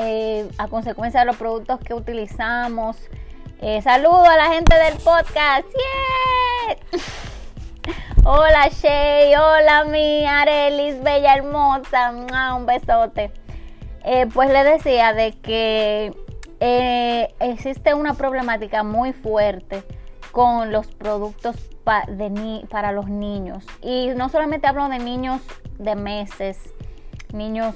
eh, a consecuencia de los productos que utilizamos. Eh, saludo a la gente del podcast. hola Shay, hola mi Arelis, bella hermosa. Un besote. Eh, pues le decía de que existe una problemática muy fuerte con los productos para los niños. Y no solamente hablo de niños de meses, niños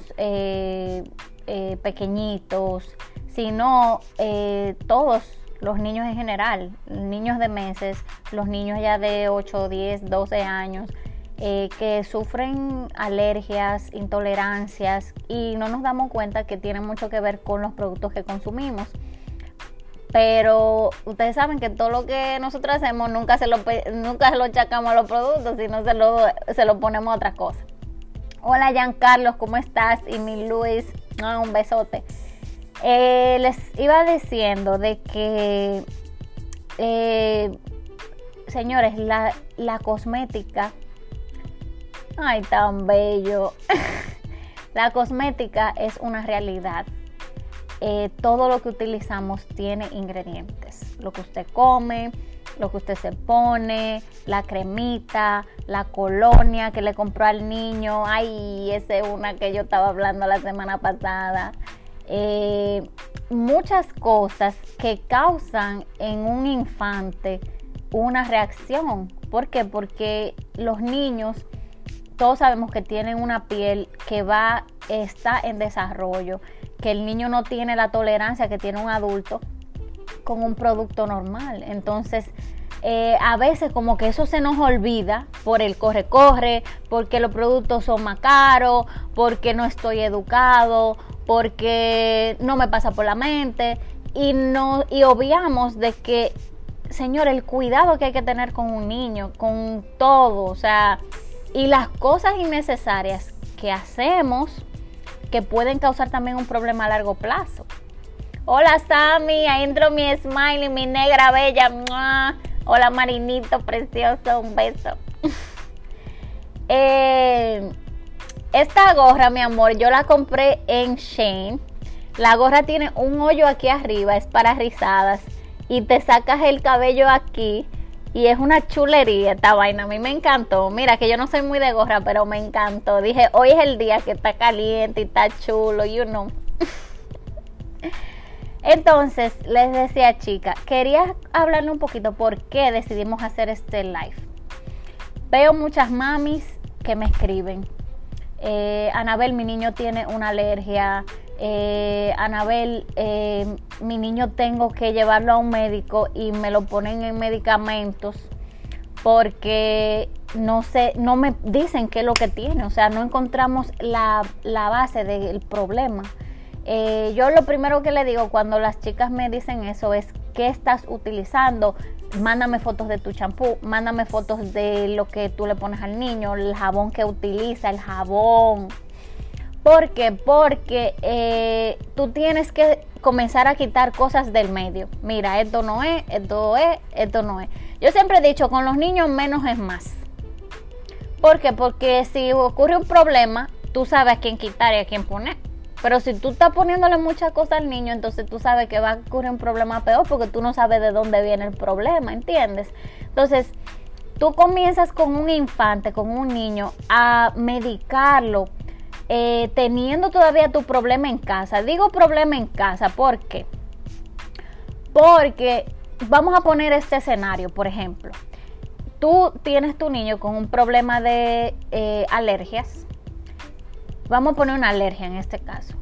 eh, eh, pequeñitos, sino eh, todos los niños en general, niños de meses, los niños ya de 8, 10, 12 años, que sufren alergias, intolerancias y no nos damos cuenta que tienen mucho que ver con los productos que consumimos. Pero ustedes saben que todo lo que nosotros hacemos nunca se lo, nunca se lo achacamos a los productos, sino se lo, se lo ponemos a otra cosa. Hola Giancarlos, ¿cómo estás? Y mi Luis, ah, un besote. Eh, les iba diciendo de que, eh, señores, la, la cosmética, ay, tan bello. la cosmética es una realidad. Eh, todo lo que utilizamos tiene ingredientes. Lo que usted come, lo que usted se pone, la cremita, la colonia que le compró al niño. Ay, esa es una que yo estaba hablando la semana pasada. Eh, muchas cosas que causan en un infante una reacción. ¿Por qué? Porque los niños, todos sabemos que tienen una piel que va, está en desarrollo que el niño no tiene la tolerancia que tiene un adulto con un producto normal. Entonces, eh, a veces como que eso se nos olvida por el corre-corre, porque los productos son más caros, porque no estoy educado, porque no me pasa por la mente y, no, y obviamos de que, señor, el cuidado que hay que tener con un niño, con todo, o sea, y las cosas innecesarias que hacemos que pueden causar también un problema a largo plazo. Hola Sammy, ahí entró mi smiley, mi negra bella. Hola Marinito, precioso, un beso. Eh, esta gorra, mi amor, yo la compré en Shane. La gorra tiene un hoyo aquí arriba, es para rizadas. Y te sacas el cabello aquí y es una chulería esta vaina. A mí me encantó. Mira que yo no soy muy de gorra, pero me encantó. Dije, hoy es el día que está caliente y está chulo, you know. Entonces, les decía, chica, quería hablarle un poquito por qué decidimos hacer este live. Veo muchas mamis que me escriben. Eh, Anabel, mi niño tiene una alergia eh, Anabel, eh, mi niño tengo que llevarlo a un médico y me lo ponen en medicamentos porque no sé, no me dicen qué es lo que tiene, o sea, no encontramos la, base del problema. Eh, yo lo primero que le digo cuando las chicas me dicen eso es, ¿qué estás utilizando? Mándame fotos de tu champú, mándame fotos de lo que tú le pones al niño, el jabón que utiliza, el jabón, ¿Por qué? Porque eh, tú tienes que comenzar a quitar cosas del medio. Mira, esto no es, esto es, esto no es. Yo siempre he dicho, con los niños menos es más. ¿Por qué? Porque si ocurre un problema, tú sabes a quién quitar y a quién poner. Pero si tú estás poniéndole muchas cosas al niño, entonces tú sabes que va a ocurrir un problema peor porque tú no sabes de dónde viene el problema, ¿entiendes? Entonces, tú comienzas con un infante, con un niño, a medicarlo eh, teniendo todavía tu problema en casa. Digo problema en casa, ¿por qué? Porque vamos a poner este escenario, por ejemplo. Tú tienes tu niño con un problema de eh, alergias. Vamos a poner una alergia en este caso.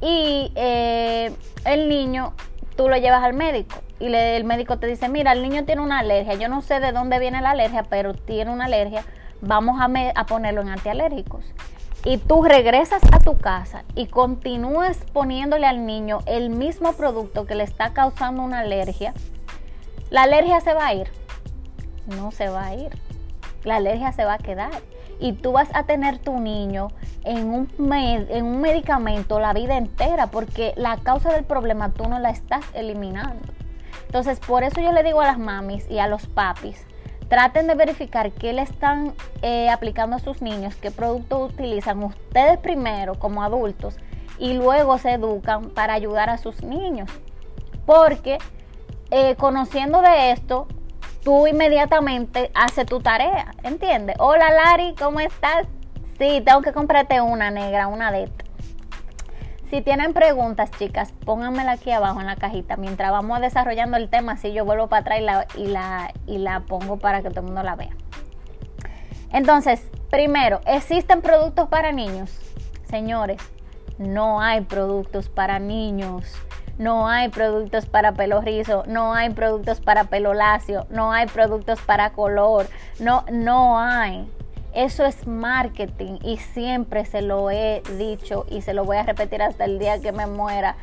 Y eh, el niño, tú lo llevas al médico y el médico te dice, mira, el niño tiene una alergia. Yo no sé de dónde viene la alergia, pero tiene una alergia. Vamos a, a ponerlo en antialérgicos y tú regresas a tu casa y continúas poniéndole al niño el mismo producto que le está causando una alergia, la alergia se va a ir. No se va a ir. La alergia se va a quedar. Y tú vas a tener tu niño en un, en un medicamento la vida entera porque la causa del problema tú no la estás eliminando. Entonces, por eso yo le digo a las mamis y a los papis, Traten de verificar qué le están eh, aplicando a sus niños, qué producto utilizan ustedes primero como adultos y luego se educan para ayudar a sus niños. Porque eh, conociendo de esto, tú inmediatamente haces tu tarea, ¿entiendes? Hola Lari, ¿cómo estás? Sí, tengo que comprarte una negra, una de. Si tienen preguntas, chicas, pónganmela aquí abajo en la cajita. Mientras vamos desarrollando el tema, si yo vuelvo para atrás y la, y la, y la pongo para que todo el mundo la vea. Entonces, primero, ¿existen productos para niños? Señores, no hay productos para niños. No hay productos para pelo rizo, no hay productos para pelo lacio, no hay productos para color, no, no hay. Eso es marketing y siempre se lo he dicho y se lo voy a repetir hasta el día que me muera.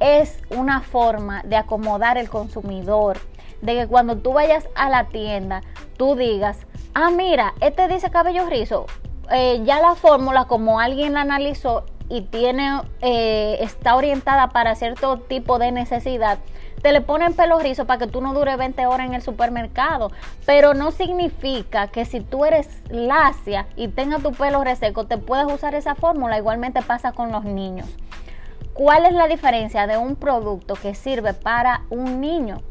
Es una forma de acomodar el consumidor, de que cuando tú vayas a la tienda, tú digas, ah, mira, este dice cabello rizo, eh, ya la fórmula como alguien la analizó y tiene, eh, está orientada para cierto tipo de necesidad, te le ponen pelo rizo para que tú no dure 20 horas en el supermercado. Pero no significa que si tú eres lacia y tengas tu pelo reseco, te puedes usar esa fórmula. Igualmente pasa con los niños. ¿Cuál es la diferencia de un producto que sirve para un niño?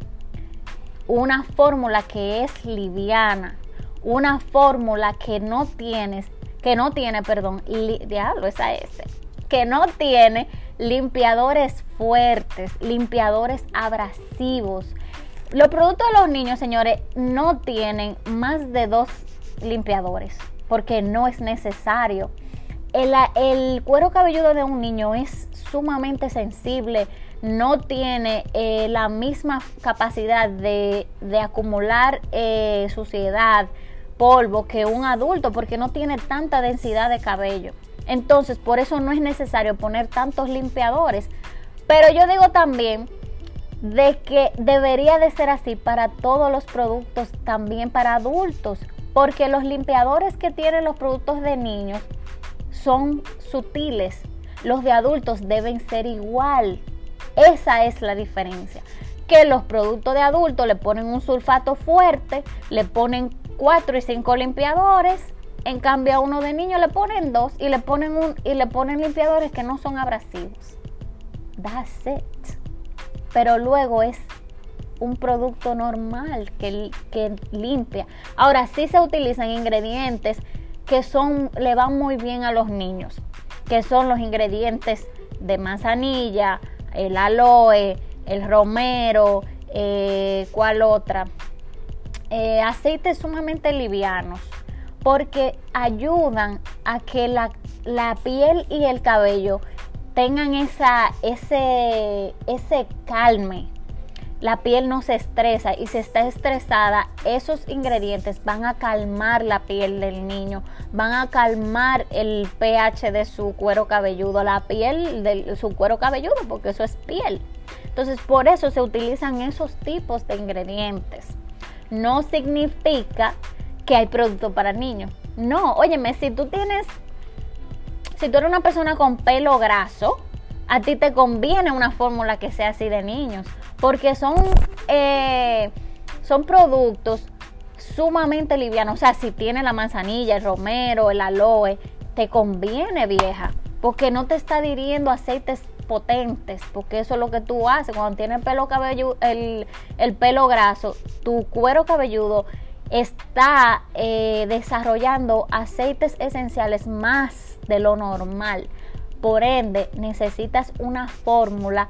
Una fórmula que es liviana, una fórmula que no tienes, que no tiene, perdón, diablo, esa S, que no tiene limpiadores fuertes, limpiadores abrasivos. Los productos de los niños, señores, no tienen más de dos limpiadores porque no es necesario. El, cuero cabelludo de un niño es sumamente sensible, no tiene eh, la misma capacidad de, acumular eh, suciedad, polvo que un adulto porque no tiene tanta densidad de cabello. Entonces, por eso no es necesario poner tantos limpiadores. Pero yo digo también de que debería de ser así para todos los productos, también para adultos, porque los limpiadores que tienen los productos de niños son sutiles. Los de adultos deben ser igual. Esa es la diferencia. Que los productos de adultos le ponen un sulfato fuerte, le ponen 4 y 5 limpiadores en cambio a uno de niños le ponen dos y le ponen un y le ponen limpiadores que no son abrasivos. That's it. Pero luego es un producto normal que, que limpia. Ahora sí se utilizan ingredientes que son le van muy bien a los niños, que son los ingredientes de manzanilla, el aloe, el romero, eh, ¿cuál otra? Eh, aceites sumamente livianos porque ayudan a que la, piel y el cabello tengan esa, ese, ese calme. La piel no se estresa y si está estresada, esos ingredientes van a calmar la piel del niño, van a calmar el pH de su cuero cabelludo, la piel de su cuero cabelludo, porque eso es piel. Entonces, por eso se utilizan esos tipos de ingredientes. No significa que hay producto para niños. No, óyeme, si tú tienes, si tú eres una persona con pelo graso, a ti te conviene una fórmula que sea así de niños, porque son, eh, son productos sumamente livianos. O sea, si tiene la manzanilla, el romero, el aloe, te conviene, vieja, porque no te está diriendo aceites potentes, porque eso es lo que tú haces cuando tienes el pelo cabello, el, el pelo graso, tu cuero cabelludo está eh, desarrollando aceites esenciales más de lo normal. Por ende, necesitas una fórmula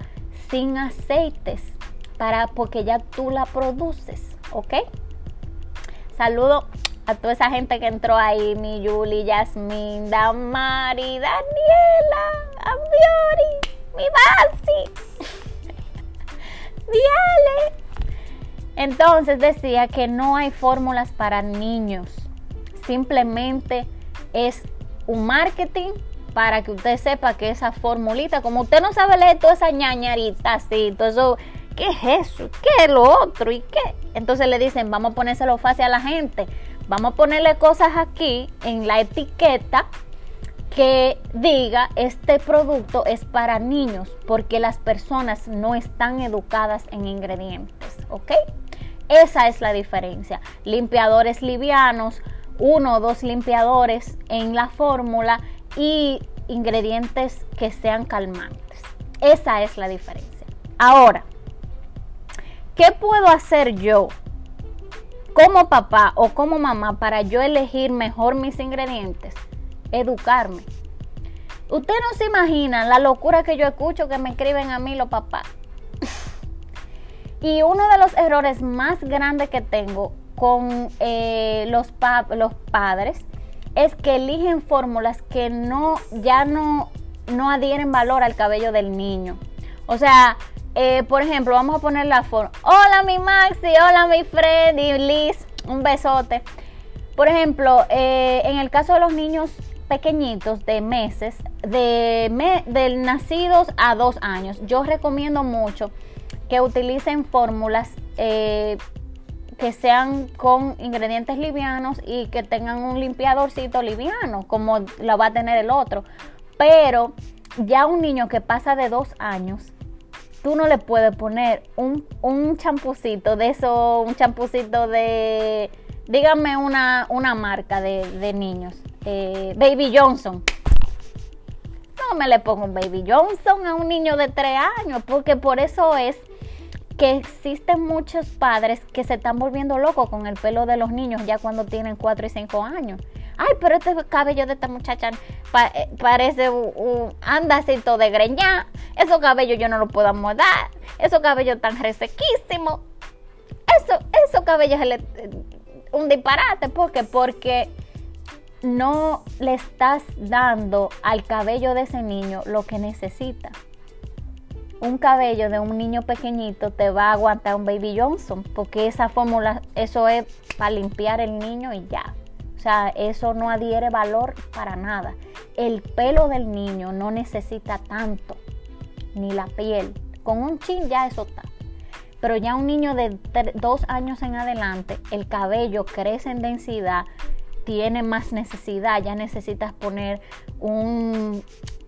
sin aceites para porque ya tú la produces, ¿ok? Saludo a toda esa gente que entró ahí, mi Yuli, Yasmin, Damari, Daniela, Ambiori, mi Basi, Diale. Entonces decía que no hay fórmulas para niños. Simplemente es un marketing para que usted sepa que esa formulita, como usted no sabe leer toda esa ñañarita así, todo eso, ¿qué es eso? ¿Qué es lo otro? ¿Y qué? Entonces le dicen, vamos a ponérselo fácil a la gente. Vamos a ponerle cosas aquí en la etiqueta que diga este producto es para niños porque las personas no están educadas en ingredientes, ¿ok? Esa es la diferencia. Limpiadores livianos, uno o dos limpiadores en la fórmula y ingredientes que sean calmantes. Esa es la diferencia. Ahora, ¿qué puedo hacer yo como papá o como mamá para yo elegir mejor mis ingredientes? Educarme. Usted no se imagina la locura que yo escucho que me escriben a mí los papás. Y uno de los errores más grandes que tengo con eh, los, padres es que eligen fórmulas que no, ya no, no adhieren valor al cabello del niño. O sea, eh, por ejemplo, vamos a poner la forma. Hola mi Maxi, hola mi Freddy, Liz, un besote. Por ejemplo, eh, en el caso de los niños pequeñitos de meses, de, nacidos a dos años, yo recomiendo mucho que utilicen fórmulas eh, que sean con ingredientes livianos y que tengan un limpiadorcito liviano, como lo va a tener el otro. Pero ya un niño que pasa de dos años, tú no le puedes poner un, un champucito de eso, un champucito de, dígame una, una marca de, niños, eh, Baby Johnson. No me le pongo un Baby Johnson a un niño de tres años, porque por eso es que existen muchos padres que se están volviendo locos con el pelo de los niños ya cuando tienen 4 y 5 años. Ay, pero este cabello de esta muchacha eh, parece un, andacito de greña. Esos cabellos yo no los puedo mudar. Esos cabellos tan resequísimos. Eso, esos cabellos es un disparate. ¿Por qué? Porque no le estás dando al cabello de ese niño lo que necesita un cabello de un niño pequeñito te va a aguantar un Baby Johnson, porque esa fórmula, eso es para limpiar el niño y ya. O sea, eso no adhiere valor para nada. El pelo del niño no necesita tanto, ni la piel. Con un chin ya eso está. Pero ya un niño de dos años en adelante, el cabello crece en densidad, tiene más necesidad, ya necesitas poner un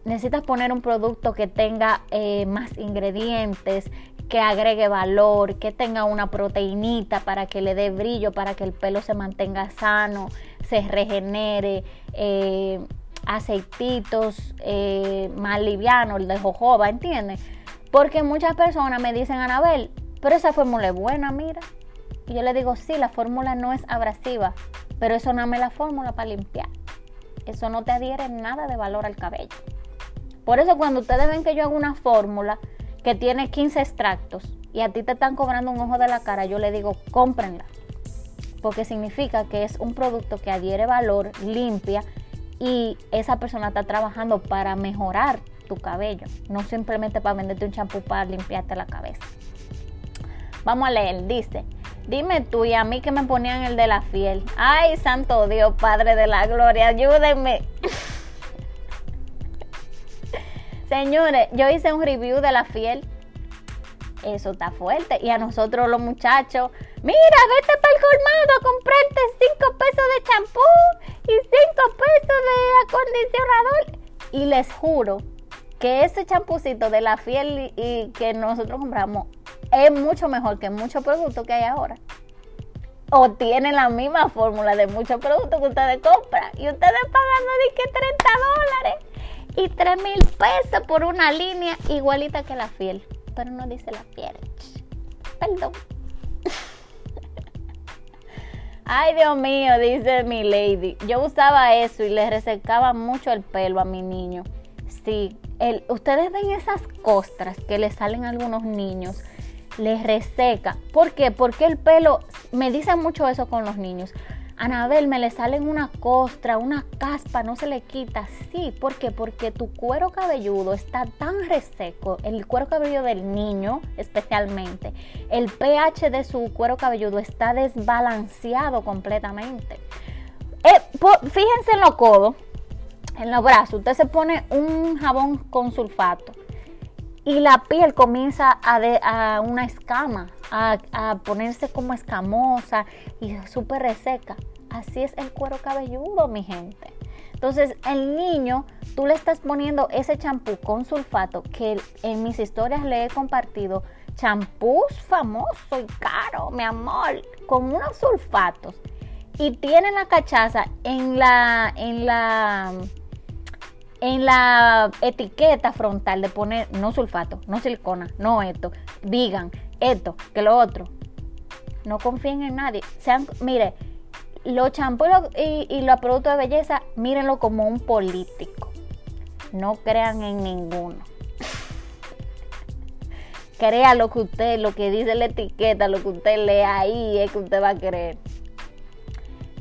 necesitas poner un producto que tenga eh, más ingredientes, que agregue valor, que tenga una proteinita para que le dé brillo, para que el pelo se mantenga sano, se regenere, eh, aceititos eh, más livianos, el de jojoba, ¿entiendes? Porque muchas personas me dicen, Anabel, pero esa fórmula es buena, mira. Y yo le digo, sí, la fórmula no es abrasiva, pero eso no es la fórmula para limpiar. Eso no te adhiere nada de valor al cabello. Por eso cuando ustedes ven que yo hago una fórmula que tiene 15 extractos y a ti te están cobrando un ojo de la cara, yo le digo, cómprenla. Porque significa que es un producto que adhiere valor, limpia y esa persona está trabajando para mejorar tu cabello, no simplemente para venderte un champú para limpiarte la cabeza. Vamos a leer, dice, dime tú y a mí que me ponían el de la fiel. Ay, santo Dios, Padre de la Gloria, ayúdenme. Señores, yo hice un review de la fiel. Eso está fuerte. Y a nosotros los muchachos, mira, vete para el colmado a comprarte 5 pesos de champú y 5 pesos de acondicionador. Y les juro que ese champucito de la fiel y, que nosotros compramos es mucho mejor que muchos productos que hay ahora. O tiene la misma fórmula de muchos productos que ustedes compran. Y ustedes pagan de que 30 dólares y 3 mil pesos por una línea igualita que la fiel. Pero no dice la fiel. Perdón. Ay, Dios mío, dice mi lady. Yo usaba eso y le resecaba mucho el pelo a mi niño. Sí, el, ustedes ven esas costras que le salen a algunos niños, les reseca. ¿Por qué? Porque el pelo, me dicen mucho eso con los niños. Anabel, me le salen una costra, una caspa, no se le quita. Sí, ¿por qué? Porque tu cuero cabelludo está tan reseco, el cuero cabelludo del niño especialmente, el pH de su cuero cabelludo está desbalanceado completamente. Eh, fíjense en los codos, en los brazos, usted se pone un jabón con sulfato y la piel comienza a, una escama, a, ponerse como escamosa y súper reseca. Así es el cuero cabelludo, mi gente. Entonces, el niño, tú le estás poniendo ese champú con sulfato que en mis historias le he compartido. Champús famoso y caro, mi amor, con unos sulfatos. Y tiene la cachaza en la, en la en la etiqueta frontal de poner no sulfato, no silicona, no esto, digan esto, que lo otro. No confíen en nadie. Sean, mire, los champús y, y, los productos de belleza, mírenlo como un político. No crean en ninguno. Crea lo que usted, lo que dice la etiqueta, lo que usted lee ahí, es que usted va a creer.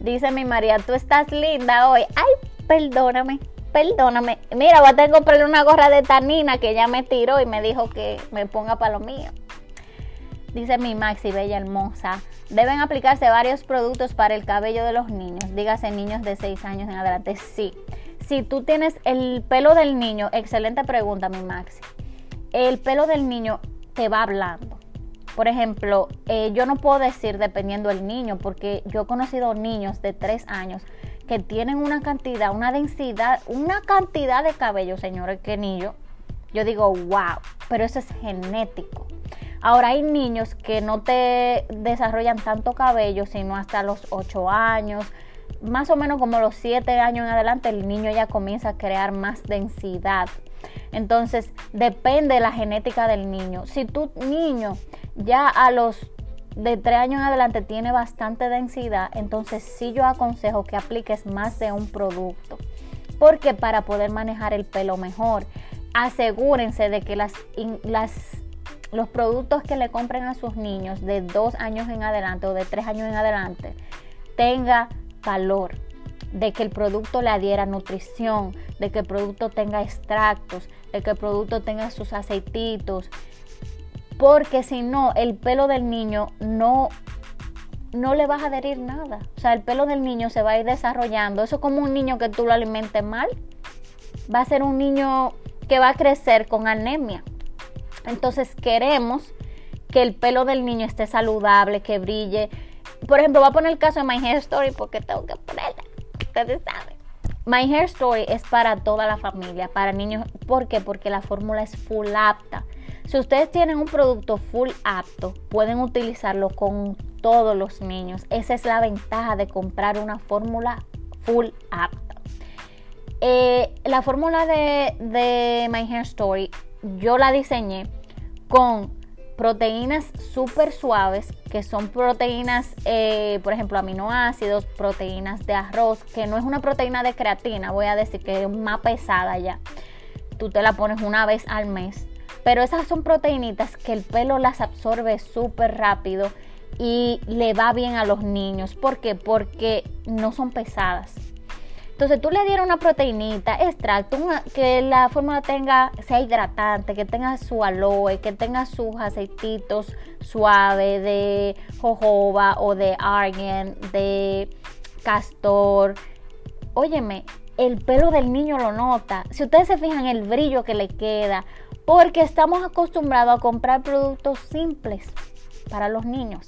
Dice mi María, tú estás linda hoy. Ay, perdóname, perdóname. Mira, voy a tener que comprarle una gorra de tanina que ya me tiró y me dijo que me ponga para lo mío. Dice mi Maxi, bella hermosa. Deben aplicarse varios productos para el cabello de los niños. Dígase niños de 6 años en adelante. Sí. Si tú tienes el pelo del niño, excelente pregunta, mi Maxi. El pelo del niño te va hablando. Por ejemplo, eh, yo no puedo decir dependiendo del niño, porque yo he conocido niños de 3 años que tienen una cantidad, una densidad, una cantidad de cabello, señores, que niño. Yo digo, wow, pero eso es genético. Ahora hay niños que no te desarrollan tanto cabello, sino hasta los 8 años, más o menos como los 7 años en adelante, el niño ya comienza a crear más densidad. Entonces, depende de la genética del niño. Si tu niño ya a los de 3 años en adelante tiene bastante densidad, entonces sí yo aconsejo que apliques más de un producto. Porque para poder manejar el pelo mejor, asegúrense de que las, las los productos que le compren a sus niños de dos años en adelante o de tres años en adelante tenga valor, de que el producto le adhiera nutrición, de que el producto tenga extractos, de que el producto tenga sus aceititos, porque si no, el pelo del niño no, no le vas a adherir nada. O sea, el pelo del niño se va a ir desarrollando. Eso es como un niño que tú lo alimentes mal. Va a ser un niño que va a crecer con anemia. Entonces queremos que el pelo del niño esté saludable, que brille. Por ejemplo, voy a poner el caso de My Hair Story porque tengo que ponerla. Ustedes saben. My Hair Story es para toda la familia, para niños. ¿Por qué? Porque la fórmula es full apta. Si ustedes tienen un producto full apto, pueden utilizarlo con todos los niños. Esa es la ventaja de comprar una fórmula full apta. Eh, la fórmula de, My Hair Story yo la diseñé con proteínas súper suaves, que son proteínas, eh, por ejemplo, aminoácidos, proteínas de arroz, que no es una proteína de creatina, voy a decir que es más pesada ya. Tú te la pones una vez al mes. Pero esas son proteínitas que el pelo las absorbe súper rápido y le va bien a los niños. ¿Por qué? Porque no son pesadas. Entonces tú le dieras una proteinita, extracto, que la fórmula tenga, sea hidratante, que tenga su aloe, que tenga sus aceititos suaves de jojoba o de argan, de castor. Óyeme, el pelo del niño lo nota. Si ustedes se fijan el brillo que le queda, porque estamos acostumbrados a comprar productos simples para los niños.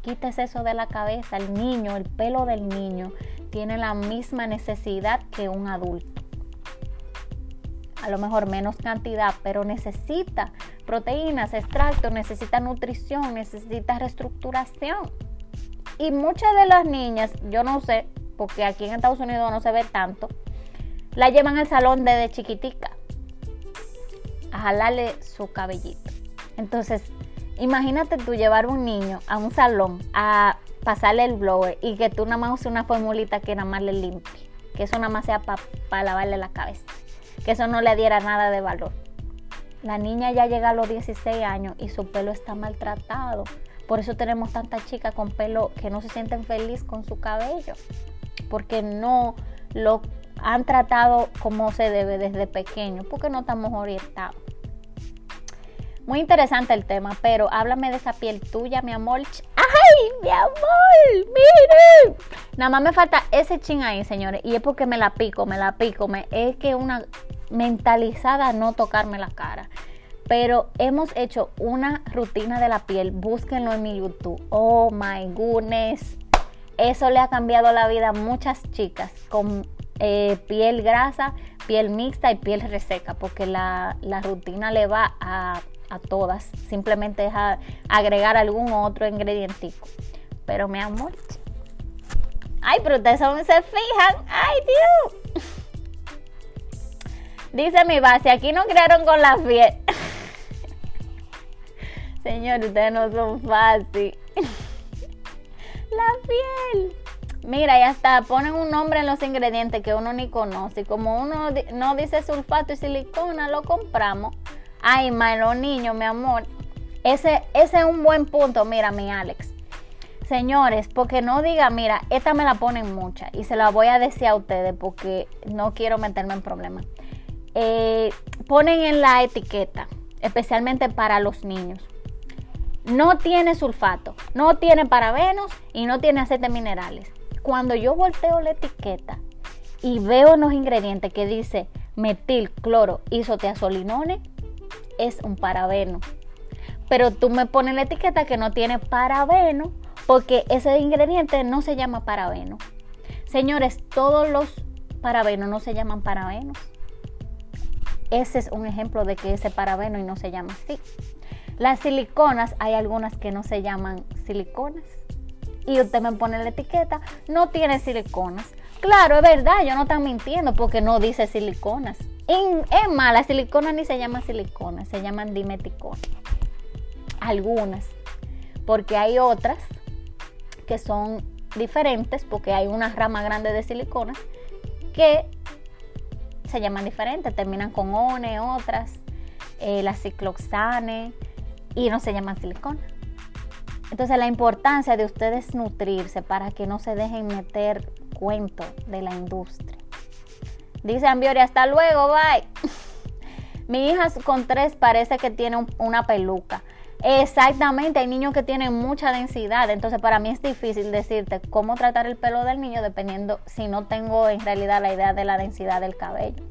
Quítese eso de la cabeza, el niño, el pelo del niño tiene la misma necesidad que un adulto. A lo mejor menos cantidad, pero necesita proteínas, extractos, necesita nutrición, necesita reestructuración. Y muchas de las niñas, yo no sé, porque aquí en Estados Unidos no se ve tanto, la llevan al salón desde chiquitica a jalarle su cabellito. Entonces, imagínate tú llevar un niño a un salón a pasarle el blower y que tú nada más uses una formulita que nada más le limpie. Que eso nada más sea para lavarle la cabeza. Que eso no le diera nada de valor. La niña ya llega a los 16 años y su pelo está maltratado. Por eso tenemos tantas chicas con pelo que no se sienten felices con su cabello. Porque no lo han tratado como se debe desde pequeño. Porque no estamos orientados. Muy interesante el tema, pero háblame de esa piel tuya, mi amor. ¡Ay, mi amor! ¡Miren! Nada más me falta ese chin ahí, señores. Y es porque me la pico, me la pico. Me, es que una mentalizada no tocarme la cara. Pero hemos hecho una rutina de la piel. Búsquenlo en mi YouTube. Oh my goodness. Eso le ha cambiado la vida a muchas chicas con eh, piel grasa, piel mixta y piel reseca. Porque la, la rutina le va a a todas. Simplemente es agregar algún otro ingredientico. Pero mi amor. Ay, pero ustedes se fijan. Ay, Dios. Dice mi base, aquí no crearon con la fiel. Señor, ustedes no son fácil. la piel. Mira, y hasta ponen un nombre en los ingredientes que uno ni conoce. Como uno no dice sulfato y silicona, lo compramos. Ay, ma, los niños, mi amor. Ese, ese es un buen punto, mira, mi Alex. Señores, porque no diga, mira, esta me la ponen mucha y se la voy a decir a ustedes porque no quiero meterme en problemas. Eh, ponen en la etiqueta, especialmente para los niños. No tiene sulfato, no tiene parabenos y no tiene aceites minerales. Cuando yo volteo la etiqueta y veo los ingredientes que dice metil, cloro, isotiazolinone, es un parabeno. Pero tú me pones la etiqueta que no tiene parabeno porque ese ingrediente no se llama parabeno. Señores, todos los parabenos no se llaman parabenos. Ese es un ejemplo de que ese parabeno y no se llama así. Las siliconas, hay algunas que no se llaman siliconas. Y usted me pone la etiqueta, no tiene siliconas. Claro, es verdad, yo no estoy mintiendo porque no dice siliconas. Es más, la silicona ni se llama silicona, se llaman dimeticonas. Algunas. Porque hay otras que son diferentes porque hay una rama grande de siliconas que se llaman diferentes, terminan con one, otras, eh, la cicloxane y no se llaman silicona. Entonces la importancia de ustedes nutrirse para que no se dejen meter cuento de la industria. Dice Ambiori, hasta luego, bye. Mi hija con tres parece que tiene una peluca. Exactamente, hay niños que tienen mucha densidad, entonces para mí es difícil decirte cómo tratar el pelo del niño dependiendo si no tengo en realidad la idea de la densidad del cabello.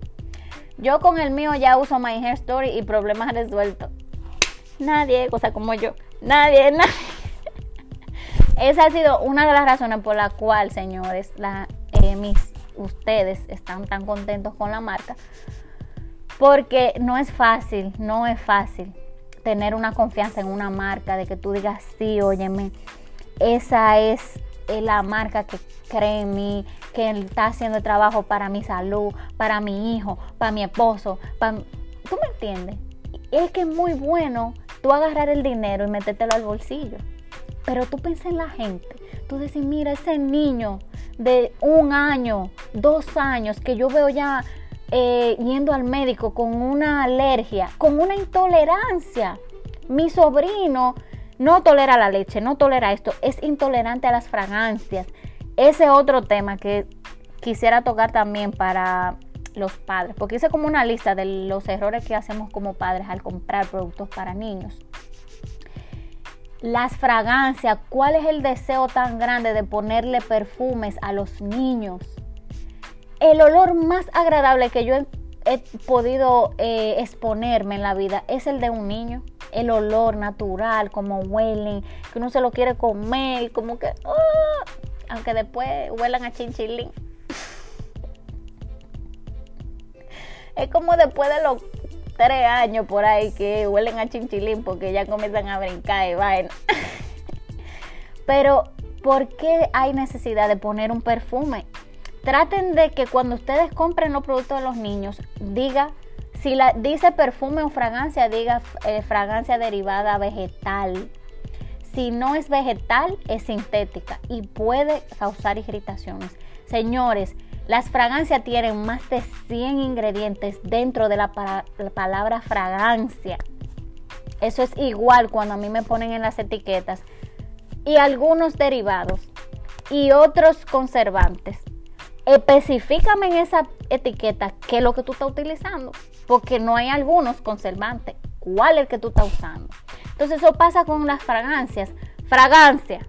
Yo con el mío ya uso My Hair Story y problemas resueltos. Nadie, cosa como yo, nadie, nadie. Esa ha sido una de las razones por la cual, señores, la, eh, mis, ustedes están tan contentos con la marca. Porque no es fácil, no es fácil tener una confianza en una marca, de que tú digas, sí, óyeme, esa es la marca que cree en mí, que está haciendo el trabajo para mi salud, para mi hijo, para mi esposo. Para... ¿Tú me entiendes? Es que es muy bueno tú agarrar el dinero y metértelo al bolsillo. Pero tú piensas en la gente. Tú decís, mira, ese niño de un año, dos años, que yo veo ya eh, yendo al médico con una alergia, con una intolerancia. Mi sobrino no tolera la leche, no tolera esto, es intolerante a las fragancias. Ese otro tema que quisiera tocar también para los padres, porque hice como una lista de los errores que hacemos como padres al comprar productos para niños. Las fragancias, ¿cuál es el deseo tan grande de ponerle perfumes a los niños? el olor más agradable que yo he, podido eh, exponerme en la vida es el de un niño. El olor natural, como huelen, que uno se lo quiere comer, como que, ¡ah! aunque después huelan a chinchilín. es como después de los tres años por ahí que huelen a chinchilín porque ya comienzan a brincar y vaina. Pero, ¿por qué hay necesidad de poner un perfume? Traten de que cuando ustedes compren los productos de los niños, diga, si la, dice perfume o fragancia, diga eh, fragancia derivada vegetal. Si no es vegetal, es sintética y puede causar irritaciones. Señores, las fragancias tienen más de 100 ingredientes dentro de la, la, palabra fragancia. Eso es igual cuando a mí me ponen en las etiquetas. Y algunos derivados y otros conservantes específicame en esa etiqueta qué es lo que tú estás utilizando, porque no hay algunos conservantes. ¿Cuál es el que tú estás usando? Entonces eso pasa con las fragancias. Fragancia.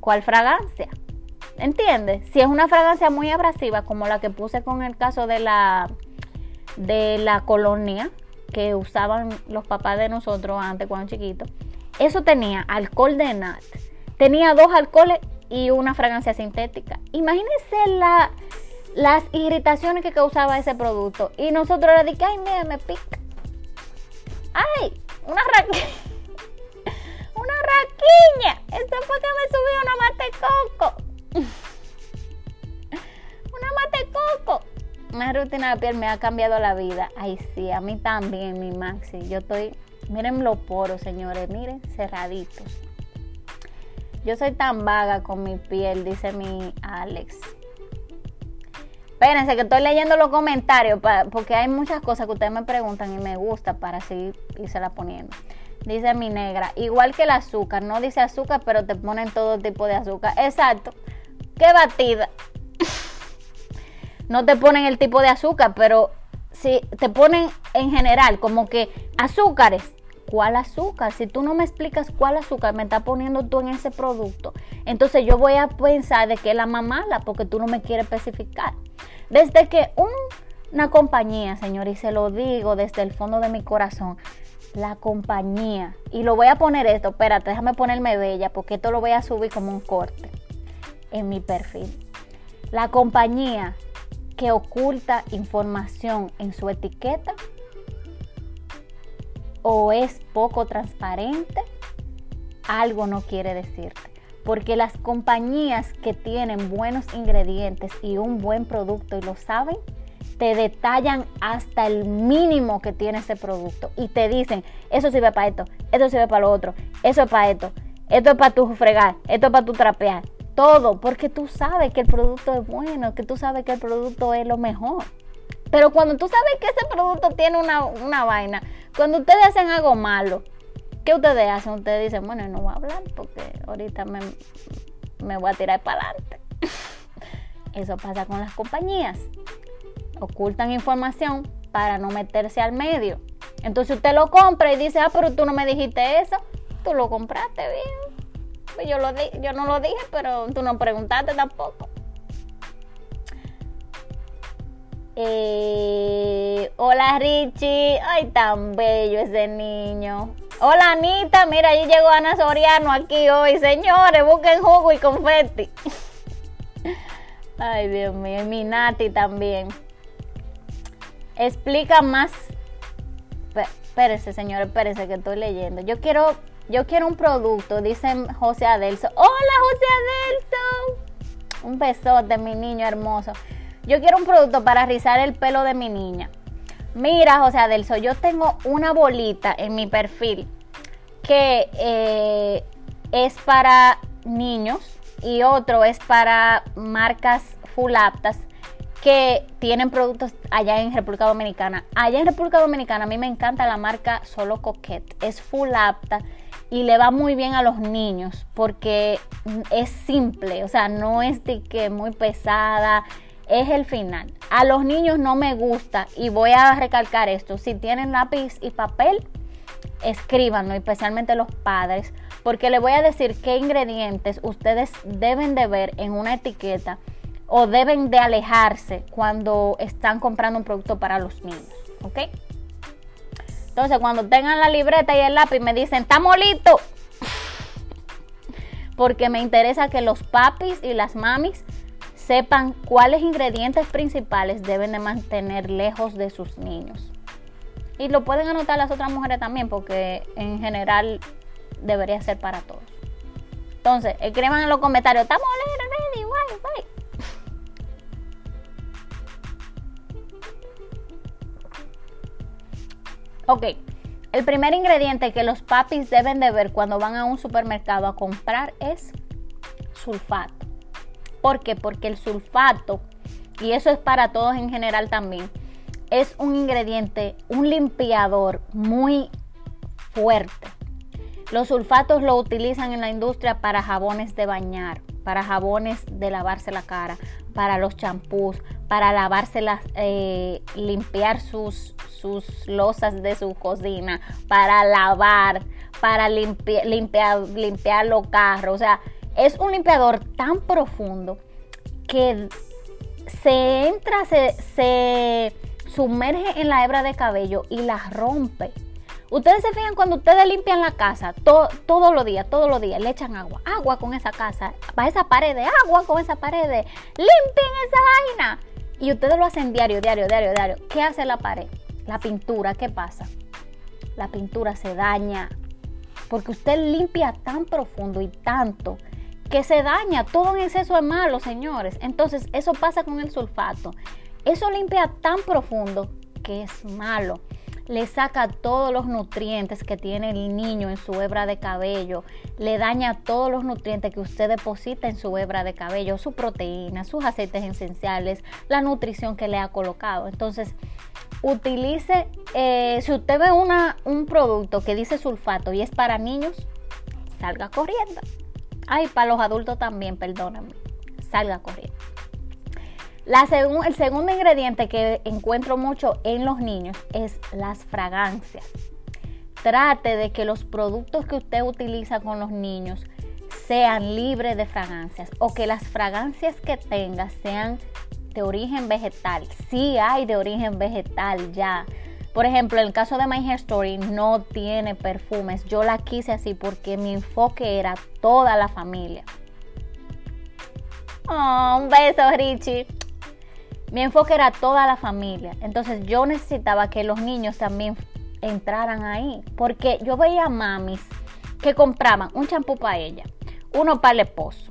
¿Cuál fragancia? ¿Entiendes? Si es una fragancia muy abrasiva, como la que puse con el caso de la de la colonia que usaban los papás de nosotros antes cuando chiquitos, eso tenía alcohol de nat, tenía dos alcoholes y una fragancia sintética. Imagínense la, las irritaciones que causaba ese producto. Y nosotros le dijimos, ay, mira, me pica. Ay, una raquiña. una raquiña. Esto fue que me subió una mate coco. una mate coco. una rutina de piel me ha cambiado la vida. Ay, sí, a mí también, mi Maxi. Yo estoy, miren los poros, señores, miren, cerraditos. Yo soy tan vaga con mi piel, dice mi Alex. Espérense que estoy leyendo los comentarios porque hay muchas cosas que ustedes me preguntan y me gusta para seguir y se la poniendo. Dice mi negra, igual que el azúcar, no dice azúcar, pero te ponen todo tipo de azúcar. Exacto. ¿Qué batida? no te ponen el tipo de azúcar, pero si te ponen en general como que azúcares. ¿Cuál azúcar? Si tú no me explicas cuál azúcar me está poniendo tú en ese producto, entonces yo voy a pensar de que es la mamala porque tú no me quieres especificar. Desde que una compañía, señor, y se lo digo desde el fondo de mi corazón, la compañía, y lo voy a poner esto, espérate, déjame ponerme bella, porque esto lo voy a subir como un corte en mi perfil. La compañía que oculta información en su etiqueta o es poco transparente, algo no quiere decirte porque las compañías que tienen buenos ingredientes y un buen producto y lo saben, te detallan hasta el mínimo que tiene ese producto y te dicen, eso sirve para esto, esto sirve para lo otro, eso es para esto, esto es para tu fregar, esto es para tu trapear, todo, porque tú sabes que el producto es bueno, que tú sabes que el producto es lo mejor. Pero cuando tú sabes que ese producto tiene una, una vaina, cuando ustedes hacen algo malo, ¿Qué ustedes hacen? Ustedes dicen, bueno, no voy a hablar porque ahorita me, me voy a tirar para adelante. Eso pasa con las compañías. Ocultan información para no meterse al medio. Entonces usted lo compra y dice, ah, pero tú no me dijiste eso. Tú lo compraste bien. Pues yo, lo yo no lo dije, pero tú no preguntaste tampoco. Eh, hola Richie. Ay, tan bello ese niño. Hola Anita, mira, ahí llegó Ana Soriano aquí hoy. Señores, busquen jugo y confeti. Ay, Dios mío, y mi Nati también. Explica más. Espérese, señor, espérese que estoy leyendo. Yo quiero, yo quiero un producto, dice José Adelso. Hola, José Adelso. Un besote, mi niño hermoso. Yo quiero un producto para rizar el pelo de mi niña. Mira, José Adelso, yo tengo una bolita en mi perfil que eh, es para niños y otro es para marcas full aptas que tienen productos allá en República Dominicana. Allá en República Dominicana a mí me encanta la marca Solo Coquette. Es full apta y le va muy bien a los niños porque es simple, o sea, no es que muy pesada, es el final. A los niños no me gusta y voy a recalcar esto, si tienen lápiz y papel, escríbanlo, especialmente los padres, porque les voy a decir qué ingredientes ustedes deben de ver en una etiqueta o deben de alejarse cuando están comprando un producto para los niños, ¿ok? Entonces, cuando tengan la libreta y el lápiz, me dicen, está molito. Porque me interesa que los papis y las mamis sepan cuáles ingredientes principales deben de mantener lejos de sus niños. Y lo pueden anotar las otras mujeres también, porque en general debería ser para todos. Entonces, escriban en los comentarios, estamos ready, bye, bye. Ok, el primer ingrediente que los papis deben de ver cuando van a un supermercado a comprar es sulfato. ¿Por qué? Porque el sulfato, y eso es para todos en general también, es un ingrediente, un limpiador muy fuerte. Los sulfatos lo utilizan en la industria para jabones de bañar, para jabones de lavarse la cara, para los champús, para lavarse las, eh, limpiar sus, sus losas de su cocina, para lavar, para limpiar, limpiar los carros. O sea, es un limpiador tan profundo que se entra, se, sumerge en la hebra de cabello y la rompe. Ustedes se fijan cuando ustedes limpian la casa todos los días, todos los días, le echan agua, agua con esa casa, para esa pared, agua con esa pared, limpien esa vaina. Y ustedes lo hacen diario, diario, diario, diario. ¿Qué hace la pared? La pintura, ¿qué pasa? La pintura se daña. Porque usted limpia tan profundo y tanto que se daña. Todo en exceso es malo, señores. Entonces, eso pasa con el sulfato. Eso limpia tan profundo que es malo le saca todos los nutrientes que tiene el niño en su hebra de cabello, le daña todos los nutrientes que usted deposita en su hebra de cabello, su proteína, sus aceites esenciales, la nutrición que le ha colocado. Entonces, utilice, eh, si usted ve una, un producto que dice sulfato y es para niños, salga corriendo. Ay, para los adultos también, perdóname, salga corriendo el segundo ingrediente que encuentro mucho en los niños es las fragancias. Trate de que los productos que usted utiliza con los niños sean libres de fragancias o que las fragancias que tenga sean de origen vegetal. Sí hay de origen vegetal ya. Por ejemplo, en el caso de My Hair Story no tiene perfumes. Yo la quise así porque mi enfoque era toda la familia. Oh, un beso, Richie. Mi enfoque era toda la familia. Entonces yo necesitaba que los niños también entraran ahí. Porque yo veía mamis que compraban un champú para ella, uno para el esposo,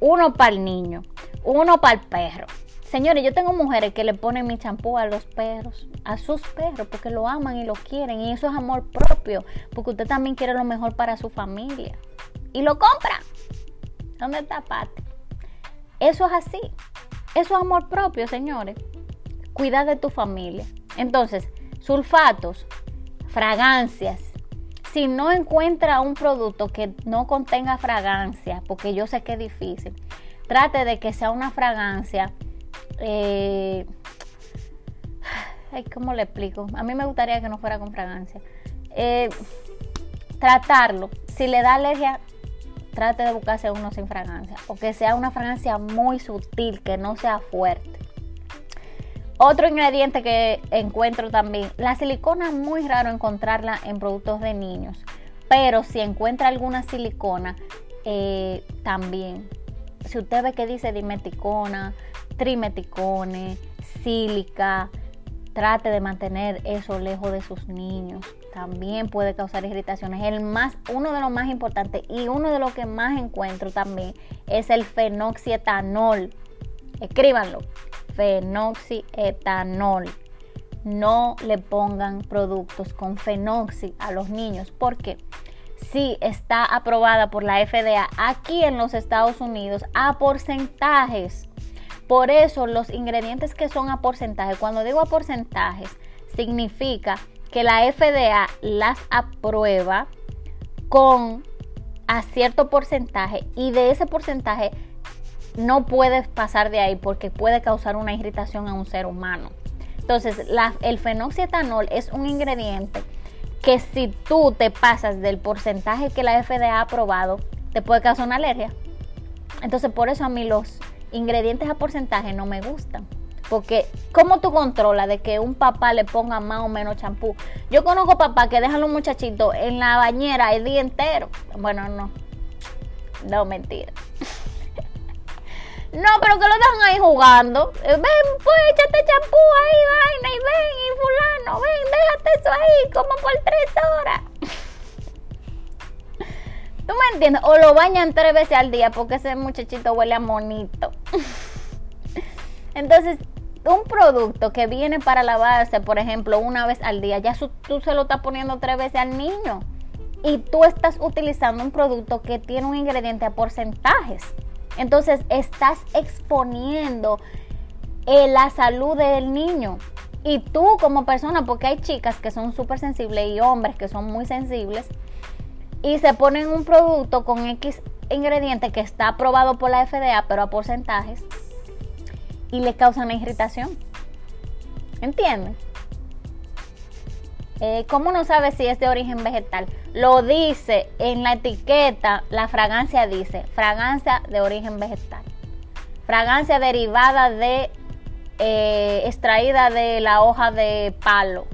uno para el niño, uno para el perro. Señores, yo tengo mujeres que le ponen mi champú a los perros, a sus perros, porque lo aman y lo quieren. Y eso es amor propio, porque usted también quiere lo mejor para su familia. Y lo compra. ¿Dónde está Pati? Eso es así. Eso es amor propio, señores. Cuida de tu familia. Entonces, sulfatos, fragancias. Si no encuentra un producto que no contenga fragancia, porque yo sé que es difícil, trate de que sea una fragancia. Eh, ¿Cómo le explico? A mí me gustaría que no fuera con fragancia. Eh, tratarlo. Si le da alergia, trate de buscarse uno sin fragancia o que sea una fragancia muy sutil, que no sea fuerte. Otro ingrediente que encuentro también, la silicona es muy raro encontrarla en productos de niños, pero si encuentra alguna silicona, eh, también. Si usted ve que dice dimeticona, trimeticone, sílica, trate de mantener eso lejos de sus niños también puede causar irritaciones. El más, uno de los más importantes y uno de los que más encuentro también es el fenoxietanol. Escríbanlo. Fenoxietanol. No le pongan productos con fenoxi a los niños porque si está aprobada por la FDA aquí en los Estados Unidos a porcentajes. Por eso los ingredientes que son a porcentaje, cuando digo a porcentajes, significa que la FDA las aprueba con a cierto porcentaje y de ese porcentaje no puedes pasar de ahí porque puede causar una irritación a un ser humano. Entonces, el fenoxietanol es un ingrediente que si tú te pasas del porcentaje que la FDA ha aprobado, te puede causar una alergia. Entonces, por eso a mí los ingredientes a porcentaje no me gustan. Porque, ¿cómo tú controlas de que un papá le ponga más o menos champú? Yo conozco papás que dejan a los muchachitos en la bañera el día entero. Bueno, no. No, mentira. no, pero que lo dejan ahí jugando. Eh, ven, pues échate champú ahí, vaina, y ven, y fulano, ven, déjate eso ahí, como por tres horas. ¿Tú me entiendes? O lo bañan tres veces al día porque ese muchachito huele a monito. Entonces, un producto que viene para lavarse, por ejemplo, una vez al día, ya tú se lo estás poniendo tres veces al niño. Y tú estás utilizando un producto que tiene un ingrediente a porcentajes. Entonces estás exponiendo eh, la salud del niño. Y tú como persona, porque hay chicas que son súper sensibles y hombres que son muy sensibles, y se ponen un producto con X ingrediente que está aprobado por la FDA, pero a porcentajes, y le causa una irritación. ¿Entienden? Eh, ¿Cómo no sabe si es de origen vegetal? Lo dice en la etiqueta, la fragancia dice, fragancia de origen vegetal. Fragancia derivada de, eh, extraída de la hoja de palo.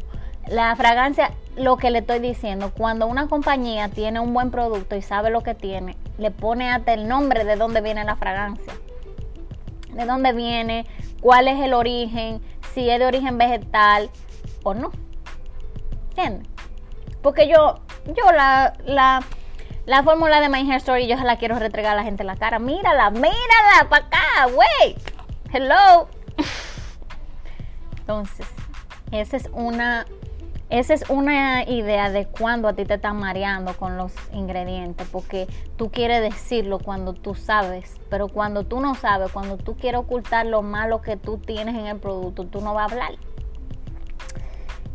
La fragancia, lo que le estoy diciendo, cuando una compañía tiene un buen producto y sabe lo que tiene, le pone hasta el nombre de dónde viene la fragancia de dónde viene, cuál es el origen, si es de origen vegetal o no. ¿Entiendes? Porque yo, yo la, la, la fórmula de My Hair Story yo se la quiero retregar a la gente en la cara. Mírala, mírala para acá, wey. Hello. Entonces, esa es una esa es una idea de cuando a ti te están mareando con los ingredientes, porque tú quieres decirlo cuando tú sabes, pero cuando tú no sabes, cuando tú quieres ocultar lo malo que tú tienes en el producto, tú no vas a hablar.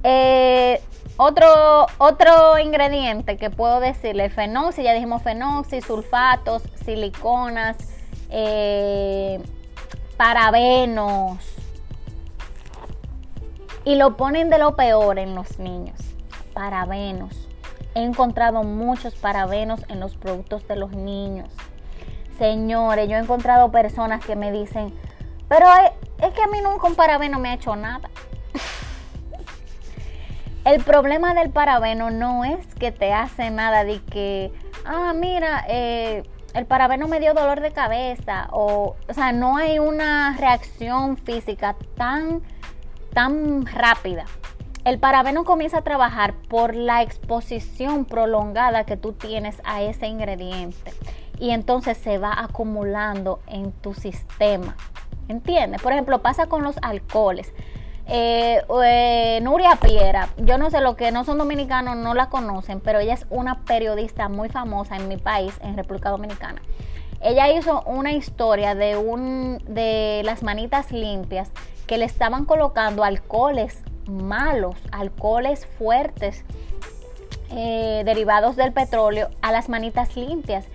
Eh, otro, otro ingrediente que puedo decirle, fenoxi, ya dijimos fenoxi, sulfatos, siliconas, eh, parabenos, y lo ponen de lo peor en los niños. Parabenos. He encontrado muchos parabenos en los productos de los niños. Señores, yo he encontrado personas que me dicen, pero es que a mí nunca un parabeno me ha hecho nada. El problema del parabeno no es que te hace nada de que, ah, mira, eh, el parabeno me dio dolor de cabeza. O, o sea, no hay una reacción física tan tan rápida. El parabeno comienza a trabajar por la exposición prolongada que tú tienes a ese ingrediente y entonces se va acumulando en tu sistema. ¿Entiendes? Por ejemplo, pasa con los alcoholes. Eh, eh, Nuria Piera, yo no sé lo que no son dominicanos, no la conocen, pero ella es una periodista muy famosa en mi país, en República Dominicana. Ella hizo una historia de un de las manitas limpias que le estaban colocando alcoholes malos, alcoholes fuertes, eh, derivados del petróleo a las manitas limpias.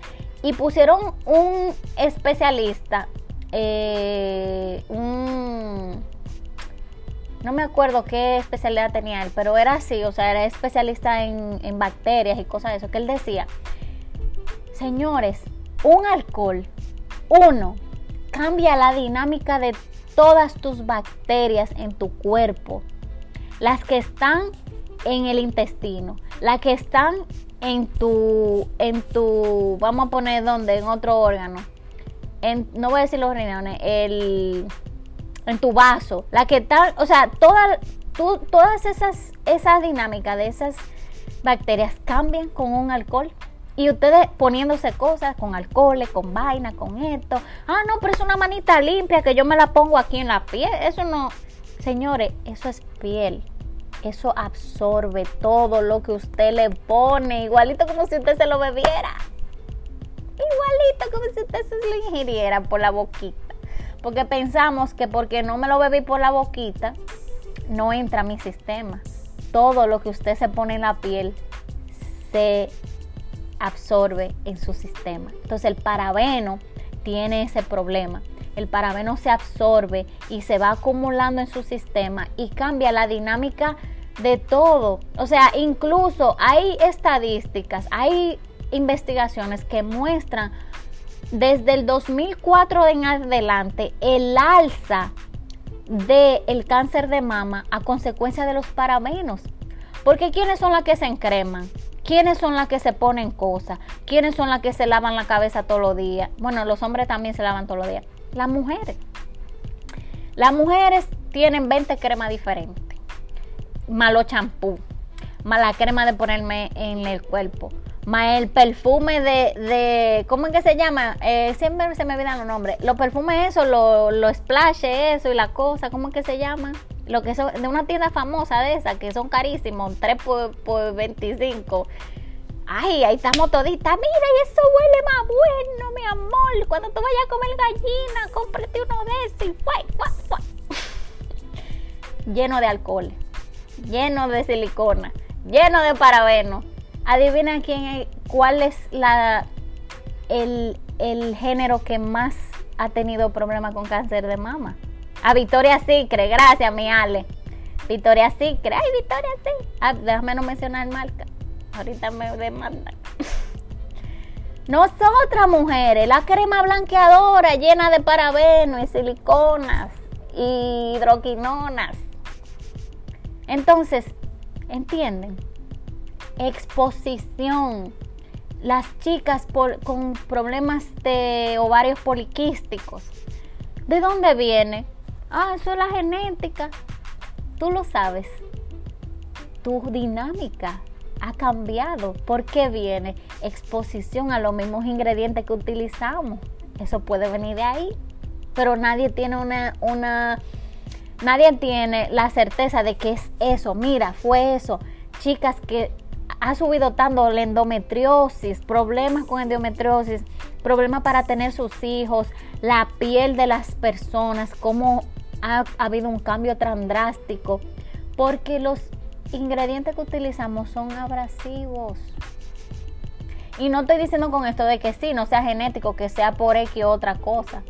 Y pusieron un especialista, eh, un, no me acuerdo qué especialidad tenía él, pero era así, o sea, era especialista en, bacterias y cosas de eso, que él decía, señores, un alcohol, uno, cambia la dinámica de todas tus bacterias en tu cuerpo. Las que están en el intestino, las que están en tu, en tu, vamos a poner donde, en otro órgano. En, no voy a decir los riñones, el, en tu vaso, la que están, o sea, toda, todas esas, esa dinámica de esas bacterias cambian con un alcohol. Y ustedes poniéndose cosas con alcohol, con vaina, con esto. Ah, no, pero es una manita limpia que yo me la pongo aquí en la piel. Eso no. Señores, eso es piel. Eso absorbe todo lo que usted le pone. Igualito como si usted se lo bebiera. Igualito como si usted se lo ingiriera por la boquita. Porque pensamos que porque no me lo bebí por la boquita, no entra a mi sistema. Todo lo que usted se pone en la piel se absorbe en su sistema. Entonces el parabeno tiene ese problema. El parabeno se absorbe y se va acumulando en su sistema y cambia la dinámica de todo. O sea, incluso hay estadísticas, hay investigaciones que muestran desde el 2004 en adelante el alza del el cáncer de mama a consecuencia de los parabenos. Porque ¿quiénes son las que se encreman? ¿Quiénes son las que se ponen cosas? ¿Quiénes son las que se lavan la cabeza todos los días? Bueno, los hombres también se lavan todos los días. Las mujeres. Las mujeres tienen 20 cremas diferentes. Malo champú. Mala crema de ponerme en el cuerpo. Más el perfume de, de, ¿cómo es que se llama? Eh, siempre se me olvidan los nombres. Los perfumes, eso, los lo splash, eso y la cosa, ¿cómo es que se llama? Lo que son de una tienda famosa de esas que son carísimos, 3 por, 25. Ay, ahí estamos toditas. Mira, y eso huele más bueno, mi amor. Cuando tú vayas a comer gallina, cómprate uno de esos y fue, fue, Lleno de alcohol, lleno de silicona, lleno de parabeno. Adivina quién cuál es la el, el género que más ha tenido problemas con cáncer de mama. A Victoria Sicre, gracias, mi Ale. Victoria Sicre, ay, Victoria sí. Ah, déjame no mencionar marca. Ahorita me demandan. Nosotras mujeres, la crema blanqueadora llena de parabeno y siliconas y hidroquinonas. Entonces, ¿entienden? Exposición. Las chicas con problemas de ovarios poliquísticos. ¿De dónde viene? Ah, eso es la genética. Tú lo sabes. Tu dinámica ha cambiado. ¿Por qué viene? Exposición a los mismos ingredientes que utilizamos. Eso puede venir de ahí. Pero nadie tiene una, una Nadie tiene la certeza de que es eso. Mira, fue eso. Chicas que ha subido tanto la endometriosis, problemas con endometriosis, problemas para tener sus hijos, la piel de las personas, cómo ha, ha habido un cambio tan drástico, porque los ingredientes que utilizamos son abrasivos. Y no estoy diciendo con esto de que sí, no sea genético, que sea por X otra cosa.